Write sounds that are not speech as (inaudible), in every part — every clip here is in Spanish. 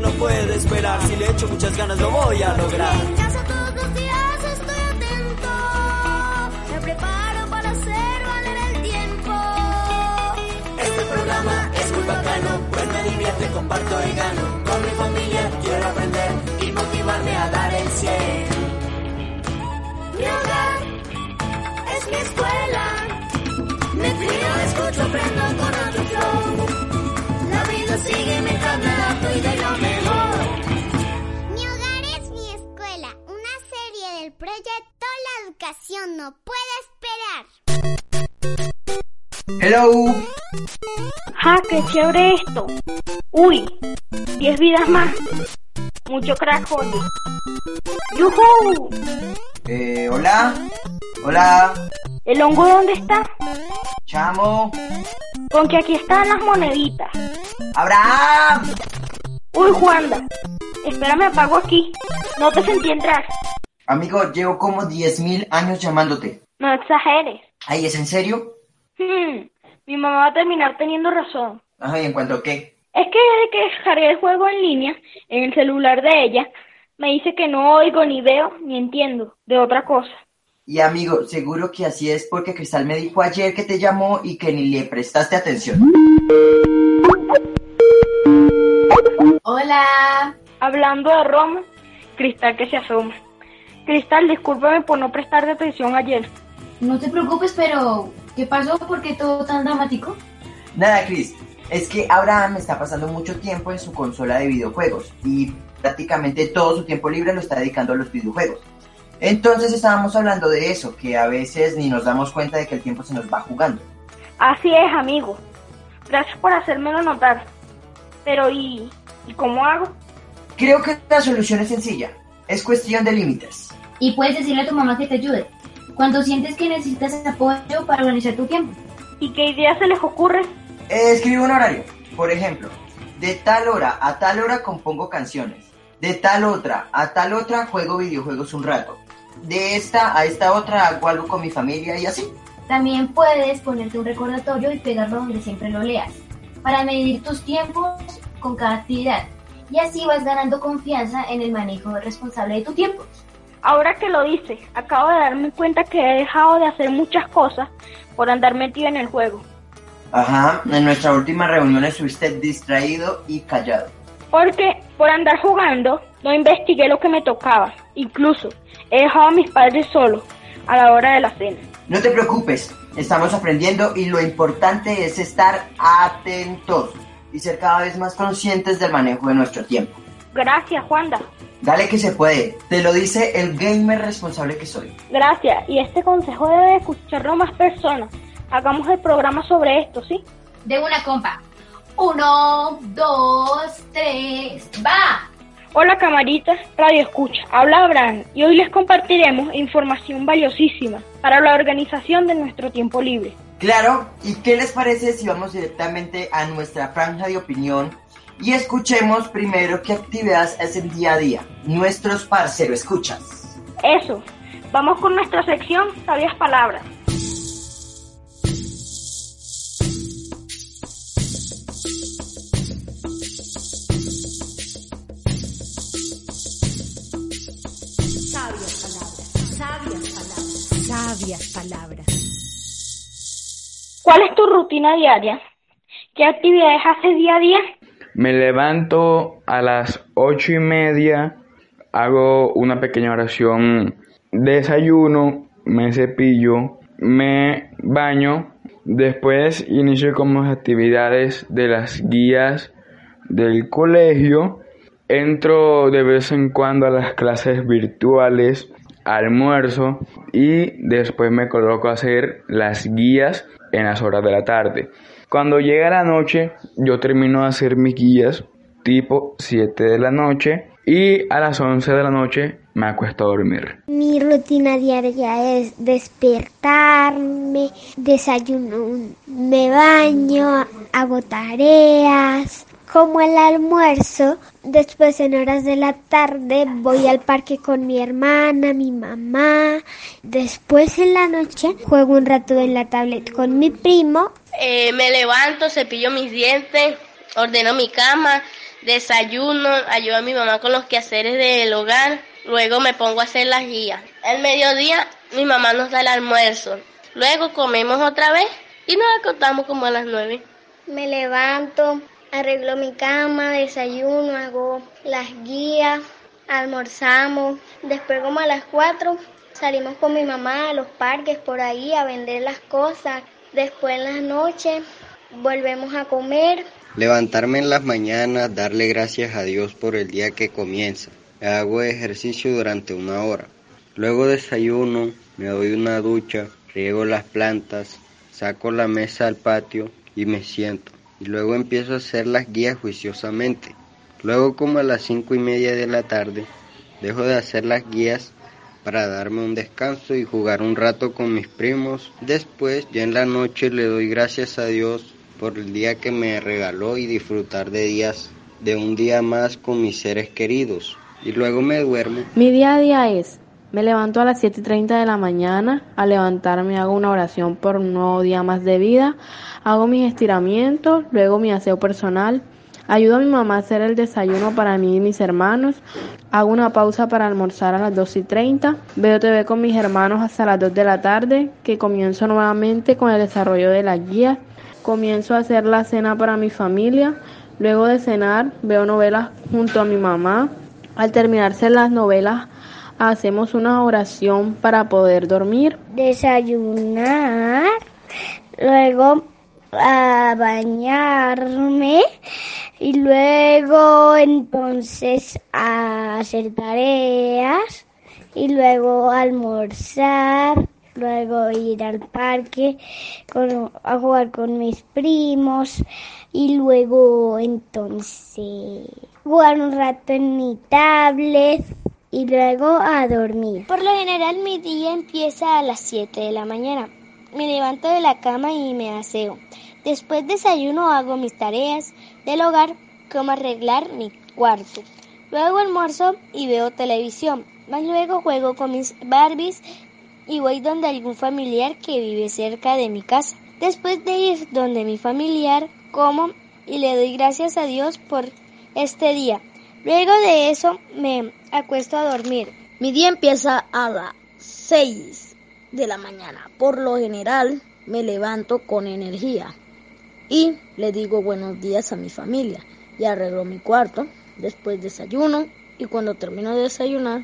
no puede esperar. Si le echo muchas ganas, lo voy a lograr. En casa todos los días estoy atento. Me preparo para hacer valer el tiempo. Este programa es muy bacano, pues me divierte, comparto y gano. Con mi familia quiero aprender y motivarme a dar el 100. Mi hogar es mi escuela. Me cuido, escucho, aprendo con otro flow. Del proyecto La educación no puede esperar. Hello. ¡Ja, qué chévere esto! ¡Uy! ¡Diez vidas más! Mucho crack, oye. ¡Yujú! Eh, hola. Hola. ¿El hongo dónde está? Chamo. Con que aquí están las moneditas. Abraham. ¡Uy, Juanda! Espérame, apago aquí. No te sentí entrar. Amigo, llevo como 10.000 años llamándote. No exageres. Ay, ¿es en serio? Hmm, mi mamá va a terminar teniendo razón. Ajá, ¿y en cuanto a qué? Es que desde que descargué el juego en línea, en el celular de ella, me dice que no oigo, ni veo, ni entiendo de otra cosa. Y amigo, seguro que así es porque Cristal me dijo ayer que te llamó y que ni le prestaste atención. Hola. Hablando de Roma, Cristal que se asoma. Cristal, discúlpame por no prestarte atención ayer. No te preocupes, pero ¿qué pasó? ¿Por qué todo tan dramático? Nada, Chris. Es que Abraham está pasando mucho tiempo en su consola de videojuegos y prácticamente todo su tiempo libre lo está dedicando a los videojuegos. Entonces estábamos hablando de eso, que a veces ni nos damos cuenta de que el tiempo se nos va jugando. Así es, amigo. Gracias por hacérmelo notar. Pero ¿y, ¿y cómo hago? Creo que la solución es sencilla. Es cuestión de límites. Y puedes decirle a tu mamá que te ayude. Cuando sientes que necesitas apoyo para organizar tu tiempo. ¿Y qué idea se les ocurre? Eh, escribe un horario. Por ejemplo, de tal hora a tal hora compongo canciones. De tal otra a tal otra juego videojuegos un rato. De esta a esta otra hago algo con mi familia y así. También puedes ponerte un recordatorio y pegarlo donde siempre lo leas. Para medir tus tiempos con cada actividad. Y así vas ganando confianza en el manejo responsable de tu tiempo. Ahora que lo dices, acabo de darme cuenta que he dejado de hacer muchas cosas por andar metido en el juego. Ajá, en nuestra última reunión estuviste distraído y callado. Porque por andar jugando no investigué lo que me tocaba. Incluso he dejado a mis padres solos a la hora de la cena. No te preocupes, estamos aprendiendo y lo importante es estar atentos y ser cada vez más conscientes del manejo de nuestro tiempo. Gracias, Juanda. Dale que se puede, te lo dice el gamer responsable que soy. Gracias. Y este consejo debe escucharlo más personas. Hagamos el programa sobre esto, ¿sí? De una compa. Uno, dos, tres, va. Hola camaritas, Radio Escucha, habla Abraham y hoy les compartiremos información valiosísima para la organización de nuestro tiempo libre. Claro, ¿y qué les parece si vamos directamente a nuestra franja de opinión y escuchemos primero qué actividades hacen día a día nuestros parcero escuchas? Eso, vamos con nuestra sección Sabias Palabras. Sabias palabras, sabias palabras, sabias palabras. ¿Cuál es tu rutina diaria? ¿Qué actividades haces día a día? Me levanto a las ocho y media, hago una pequeña oración, desayuno, me cepillo, me baño, después inicio con las actividades de las guías del colegio entro de vez en cuando a las clases virtuales, almuerzo y después me coloco a hacer las guías en las horas de la tarde. Cuando llega la noche, yo termino de hacer mis guías tipo 7 de la noche y a las 11 de la noche me acuesto a dormir. Mi rutina diaria es despertarme, desayuno, me baño, hago tareas, como el almuerzo, después en horas de la tarde voy al parque con mi hermana, mi mamá, después en la noche juego un rato en la tablet con mi primo. Eh, me levanto, cepillo mis dientes, ordeno mi cama, desayuno, ayudo a mi mamá con los quehaceres del hogar, luego me pongo a hacer las guías. El mediodía mi mamá nos da el almuerzo, luego comemos otra vez y nos acostamos como a las nueve. Me levanto, arreglo mi cama, desayuno, hago las guías, almorzamos, después como a las cuatro salimos con mi mamá a los parques por ahí a vender las cosas, después en la noche volvemos a comer, Levantarme en las mañanas, darle gracias a Dios por el día que comienza. Hago ejercicio durante una hora. Luego desayuno, me doy una ducha, riego las plantas, saco la mesa al patio y me siento. Y luego empiezo a hacer las guías juiciosamente. Luego como a las cinco y media de la tarde, dejo de hacer las guías para darme un descanso y jugar un rato con mis primos. Después, ya en la noche, le doy gracias a Dios por el día que me regaló y disfrutar de días de un día más con mis seres queridos. Y luego me duermo. Mi día a día es, me levanto a las 7.30 de la mañana, al levantarme hago una oración por un nuevo día más de vida, hago mis estiramientos, luego mi aseo personal, ayudo a mi mamá a hacer el desayuno para mí y mis hermanos, hago una pausa para almorzar a las 2.30, veo TV con mis hermanos hasta las 2 de la tarde, que comienzo nuevamente con el desarrollo de la guía comienzo a hacer la cena para mi familia. Luego de cenar, veo novelas junto a mi mamá. Al terminarse las novelas, hacemos una oración para poder dormir. Desayunar, luego a bañarme y luego entonces a hacer tareas y luego almorzar luego ir al parque a jugar con mis primos y luego entonces jugar un rato en mi tablet y luego a dormir. Por lo general mi día empieza a las 7 de la mañana. Me levanto de la cama y me aseo. Después desayuno hago mis tareas del hogar como arreglar mi cuarto. Luego almuerzo y veo televisión. Más luego juego con mis Barbies y voy donde algún familiar que vive cerca de mi casa. Después de ir donde mi familiar, como y le doy gracias a Dios por este día. Luego de eso me acuesto a dormir. Mi día empieza a las 6 de la mañana. Por lo general me levanto con energía y le digo buenos días a mi familia y arreglo mi cuarto. Después desayuno y cuando termino de desayunar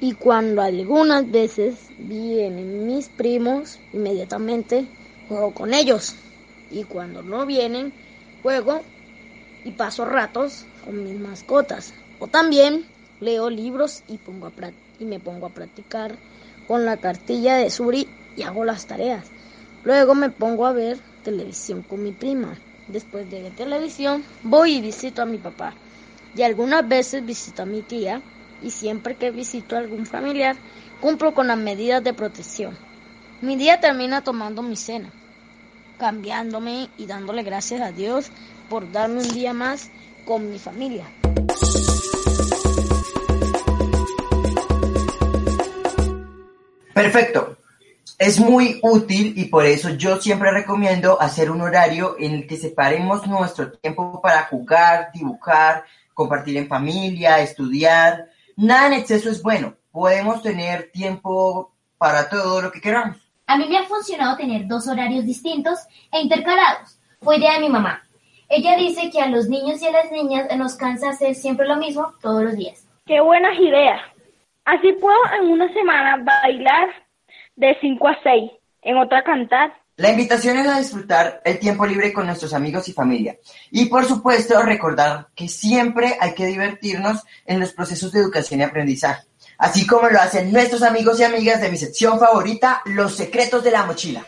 y cuando algunas veces vienen mis primos, inmediatamente juego con ellos. Y cuando no vienen, juego y paso ratos con mis mascotas. O también leo libros y, pongo a y me pongo a practicar con la cartilla de Suri y hago las tareas. Luego me pongo a ver televisión con mi prima. Después de ver televisión, voy y visito a mi papá. Y algunas veces visito a mi tía y siempre que visito a algún familiar cumplo con las medidas de protección. Mi día termina tomando mi cena, cambiándome y dándole gracias a Dios por darme un día más con mi familia. Perfecto. Es muy útil y por eso yo siempre recomiendo hacer un horario en el que separemos nuestro tiempo para jugar, dibujar, compartir en familia, estudiar, Nada en exceso es bueno. Podemos tener tiempo para todo lo que queramos. A mí me ha funcionado tener dos horarios distintos e intercalados. Fue idea de mi mamá. Ella dice que a los niños y a las niñas nos cansa hacer siempre lo mismo todos los días. ¡Qué buenas ideas! Así puedo en una semana bailar de 5 a 6, en otra cantar, La invitación es a disfrutar el tiempo libre con nuestros amigos y familia. Y por supuesto, recordar que siempre hay que divertirnos en los procesos de educación y aprendizaje, así como lo hacen nuestros amigos y amigas de mi sección favorita, Los Secretos de la Mochila.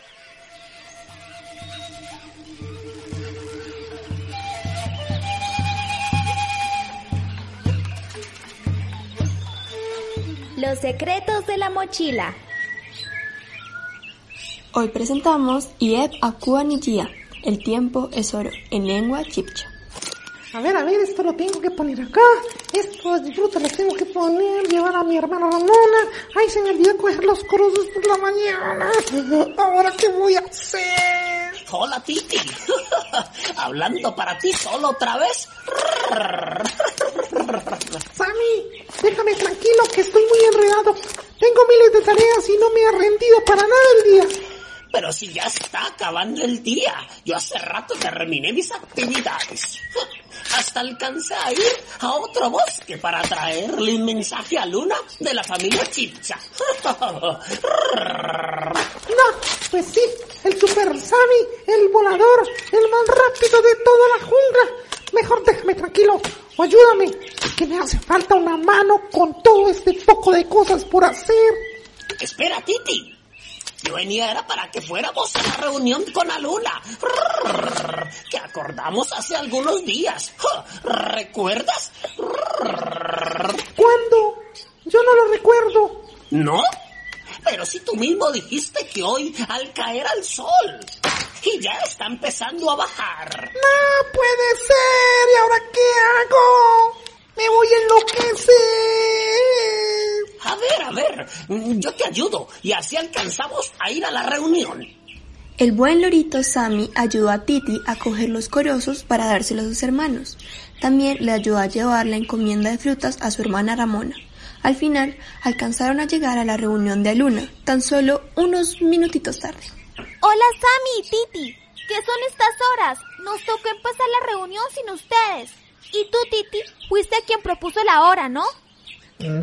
Los secretos de la mochila. Hoy presentamos Ieb Akuanijia. El tiempo es oro en lengua chipcha. A ver, a ver, esto lo tengo que poner acá. Estos disfruta los tengo que poner, llevar a mi hermana Ramona. Ay, se me olvidó coger los corozos por la mañana. Ahora, ¿qué voy a hacer? Hola, Titi. (laughs) Hablando para ti solo otra vez. Sammy, déjame tranquilo que estoy muy enredado. Tengo miles de tareas y no me he rendido para nada el día. Pero si ya está acabando el día, yo hace rato terminé mis actividades. (laughs) Hasta alcancé a ir a otro bosque para traerle un mensaje a Luna de la familia Chipcha. (laughs) No, pues sí, el Super Sammy, el volador, el más rápido de toda la jungla. Mejor déjame tranquilo o ayúdame, que me hace falta una mano con todo este poco de cosas por hacer. Espera, Titi. Yo venía era para que fuéramos a la reunión con la luna. Que acordamos hace algunos días. ¿Recuerdas? ¿Cuándo? Yo no lo recuerdo. ¿No? Pero si tú mismo dijiste que hoy al caer al sol y ya está empezando a bajar. No puede ser. ¿Y ahora qué hago? Me voy a enloquecer. A ver, a ver, yo te ayudo y así alcanzamos a ir a la reunión. El buen lorito Sammy ayudó a Titi a coger los corozos para dárselos a sus hermanos. También le ayudó a llevar la encomienda de frutas a su hermana Ramona. Al final, alcanzaron a llegar a la reunión de Luna, tan solo unos minutitos tarde. Hola Sammy y Titi, ¿qué son estas horas? Nos tocó empezar la reunión sin ustedes. Y tú, Titi, fuiste quien propuso la hora, ¿no?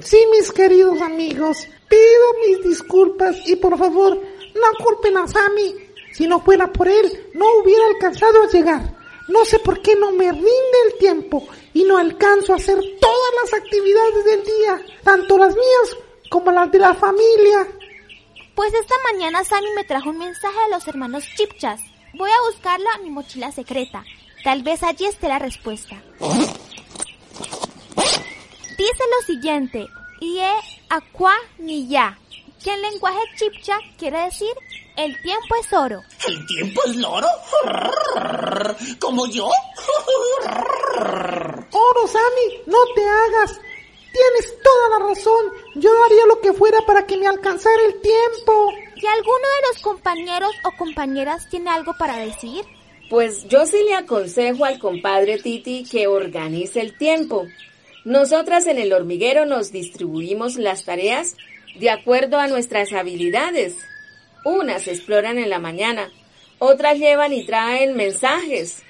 Sí, mis queridos amigos, pido mis disculpas y por favor, no culpen a Sammy. Si no fuera por él, no hubiera alcanzado a llegar. No sé por qué no me rinde el tiempo y no alcanzo a hacer todas las actividades del día, tanto las mías como las de la familia. Pues esta mañana Sammy me trajo un mensaje de los hermanos Chipchas. Voy a buscarlo a mi mochila secreta. Tal vez allí esté la respuesta. Dice lo siguiente, Ie aqua ni ya, que en lenguaje chipcha quiere decir el tiempo es oro. ¿El tiempo es loro? ¿Como yo? Oro, Sammy, no te hagas. Tienes toda la razón. Yo haría lo que fuera para que me alcanzara el tiempo. ¿Y alguno de los compañeros o compañeras tiene algo para decir? Pues yo sí le aconsejo al compadre Titi que organice el tiempo. Nosotras en el hormiguero nos distribuimos las tareas de acuerdo a nuestras habilidades. Unas exploran en la mañana, otras llevan y traen mensajes,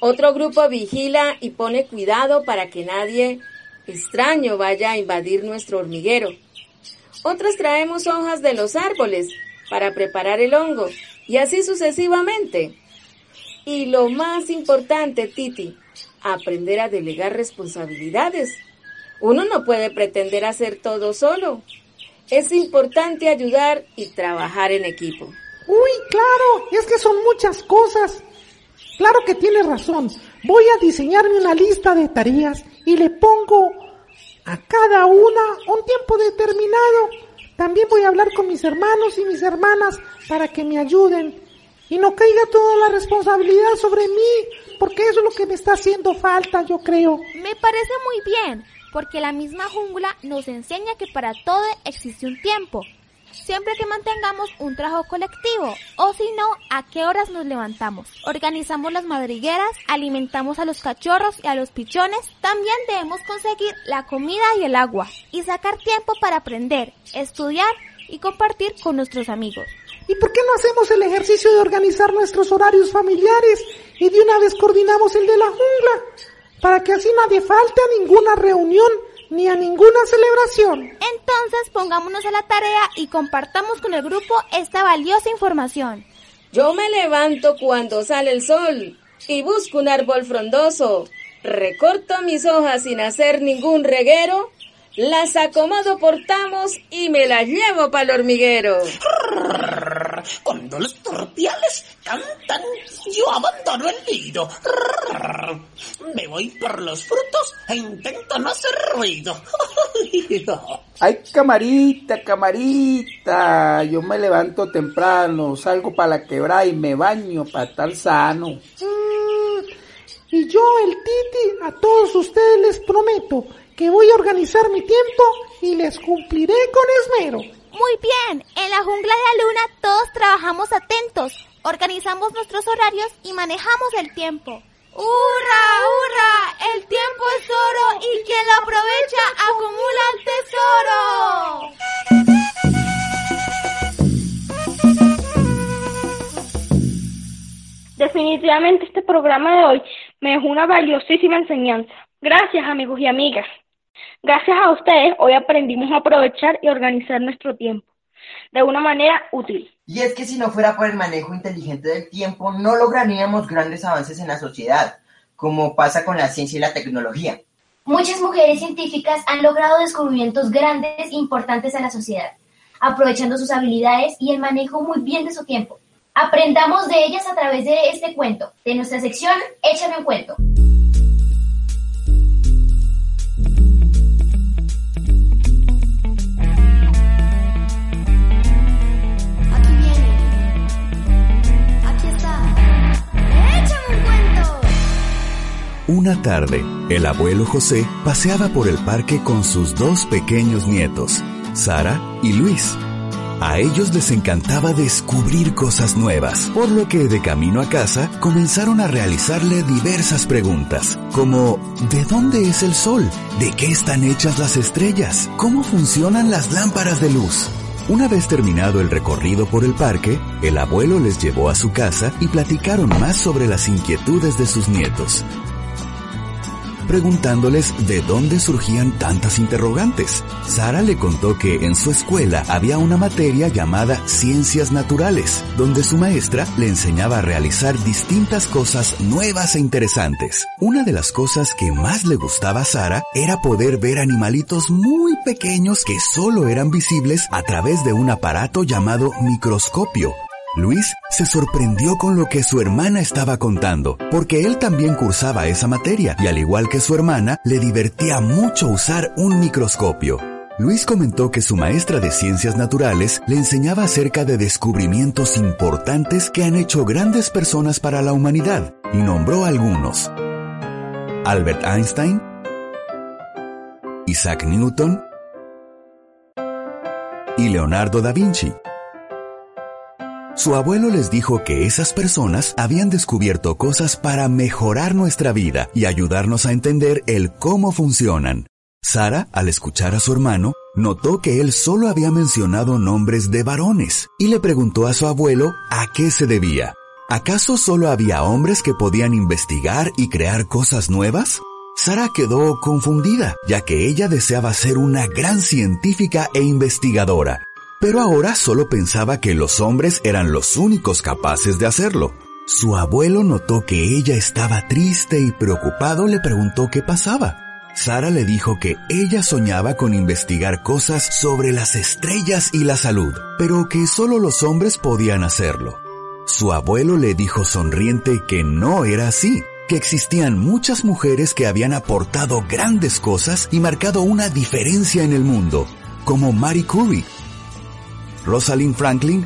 otro grupo vigila y pone cuidado para que nadie extraño vaya a invadir nuestro hormiguero. Otras traemos hojas de los árboles para preparar el hongo y así sucesivamente. Y lo más importante, Titi, aprender a delegar responsabilidades. Uno no puede pretender hacer todo solo. Es importante ayudar y trabajar en equipo. Uy, claro, es que son muchas cosas. Claro que tienes razón. Voy a diseñarme una lista de tareas y le pongo a cada una un tiempo determinado. También voy a hablar con mis hermanos y mis hermanas para que me ayuden y no caiga toda la responsabilidad sobre mí, porque eso es lo que me está haciendo falta, yo creo. Me parece muy bien, porque la misma jungla nos enseña que para todo existe un tiempo. Siempre que mantengamos un trabajo colectivo, o si no, a qué horas nos levantamos. Organizamos las madrigueras, alimentamos a los cachorros y a los pichones. También debemos conseguir la comida y el agua, y sacar tiempo para aprender, estudiar y compartir con nuestros amigos. ¿Y por qué no hacemos el ejercicio de organizar nuestros horarios familiares y de una vez coordinamos el de la jungla? Para que así nadie falte a ninguna reunión ni a ninguna celebración. Entonces pongámonos a la tarea y compartamos con el grupo esta valiosa información. Yo me levanto cuando sale el sol y busco un árbol frondoso. Recorto mis hojas sin hacer ningún reguero las acomodo por tamos y me las llevo para el hormiguero. Cuando los torpiales cantan, yo abandono el nido. Me voy por los frutos e intento no hacer ruido. (laughs) Ay, camarita, camarita. Yo me levanto temprano, salgo para la quebrada y me baño para estar sano. Mm, y yo, el Titi, a todos ustedes les prometo que voy a organizar mi tiempo y les cumpliré con esmero. Muy bien, en la jungla de la luna todos trabajamos atentos, organizamos nuestros horarios y manejamos el tiempo. ¡Hurra, hurra! El tiempo es oro y quien lo aprovecha acumula el tesoro. Definitivamente este programa de hoy me dejó una valiosísima enseñanza. Gracias amigos y amigas. Gracias a ustedes, hoy aprendimos a aprovechar y organizar nuestro tiempo de una manera útil. Y es que si no fuera por el manejo inteligente del tiempo, no lograríamos grandes avances en la sociedad, como pasa con la ciencia y la tecnología. Muchas mujeres científicas han logrado descubrimientos grandes e importantes a la sociedad, aprovechando sus habilidades y el manejo muy bien de su tiempo. Aprendamos de ellas a través de este cuento, de nuestra sección Échame un cuento. Una tarde, el abuelo José paseaba por el parque con sus dos pequeños nietos, Sara y Luis. A ellos les encantaba descubrir cosas nuevas, por lo que de camino a casa comenzaron a realizarle diversas preguntas, como ¿de dónde es el sol? ¿De qué están hechas las estrellas? ¿Cómo funcionan las lámparas de luz? Una vez terminado el recorrido por el parque, el abuelo les llevó a su casa y platicaron más sobre las inquietudes de sus nietos preguntándoles de dónde surgían tantas interrogantes. Sara le contó que en su escuela había una materia llamada Ciencias Naturales, donde su maestra le enseñaba a realizar distintas cosas nuevas e interesantes. Una de las cosas que más le gustaba a Sara era poder ver animalitos muy pequeños que solo eran visibles a través de un aparato llamado microscopio, Luis se sorprendió con lo que su hermana estaba contando, porque él también cursaba esa materia y al igual que su hermana, le divertía mucho usar un microscopio. Luis comentó que su maestra de ciencias naturales le enseñaba acerca de descubrimientos importantes que han hecho grandes personas para la humanidad y nombró algunos. Albert Einstein, Isaac Newton y Leonardo da Vinci. Su abuelo les dijo que esas personas habían descubierto cosas para mejorar nuestra vida y ayudarnos a entender el cómo funcionan. Sara, al escuchar a su hermano, notó que él solo había mencionado nombres de varones y le preguntó a su abuelo a qué se debía. ¿Acaso solo había hombres que podían investigar y crear cosas nuevas? Sara quedó confundida, ya que ella deseaba ser una gran científica e investigadora, pero ahora solo pensaba que los hombres eran los únicos capaces de hacerlo. Su abuelo notó que ella estaba triste y preocupado le preguntó qué pasaba. Sara le dijo que ella soñaba con investigar cosas sobre las estrellas y la salud, pero que solo los hombres podían hacerlo. Su abuelo le dijo sonriente que no era así, que existían muchas mujeres que habían aportado grandes cosas y marcado una diferencia en el mundo, como Marie Curie, Rosalind Franklin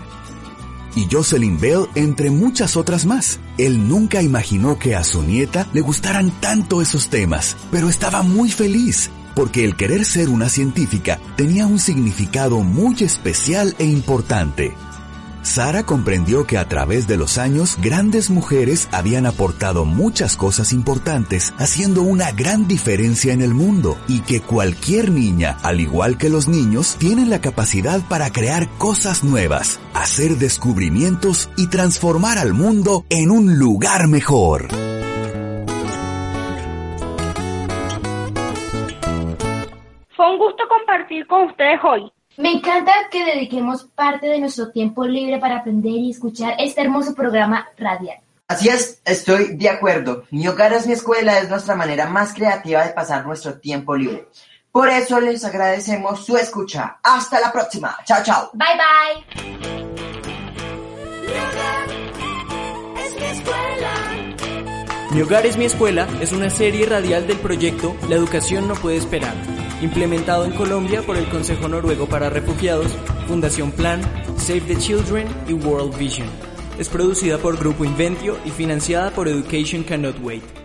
y Jocelyn Bell, entre muchas otras más. Él nunca imaginó que a su nieta le gustaran tanto esos temas, pero estaba muy feliz, porque el querer ser una científica tenía un significado muy especial e importante. Sara comprendió que a través de los años grandes mujeres habían aportado muchas cosas importantes, haciendo una gran diferencia en el mundo, y que cualquier niña, al igual que los niños, tienen la capacidad para crear cosas nuevas, hacer descubrimientos y transformar al mundo en un lugar mejor. Fue un gusto compartir con ustedes hoy. Me encanta que dediquemos parte de nuestro tiempo libre para aprender y escuchar este hermoso programa radial. Así es, estoy de acuerdo. Mi hogar es mi escuela, es nuestra manera más creativa de pasar nuestro tiempo libre. Por eso les agradecemos su escucha. Hasta la próxima. Chao, chao. Bye bye. Es mi escuela. Mi hogar es mi escuela es una serie radial del proyecto La educación no puede esperar, implementado en Colombia por el Consejo Noruego para Refugiados, Fundación Plan, Save the Children y World Vision. Es producida por Grupo Inventio y financiada por Education Cannot Wait.